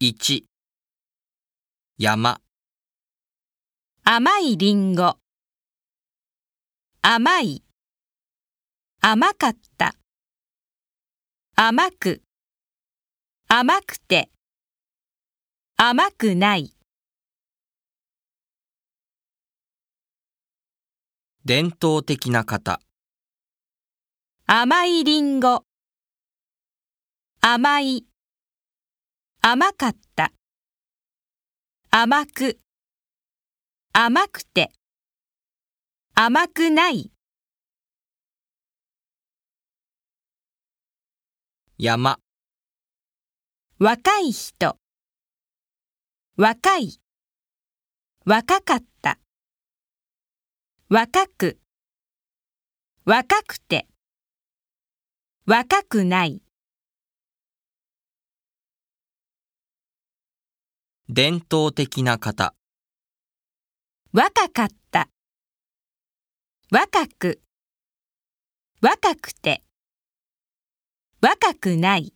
1山。甘いりんご甘い。甘かった。甘く。甘くて。甘くない。伝統的な方。甘いりんご甘い甘かった。甘く。甘くて。甘くない。山。若い人。若い。若かった。若く。若くて。若くない伝統的な方。若かった。若く。若くて。若くない。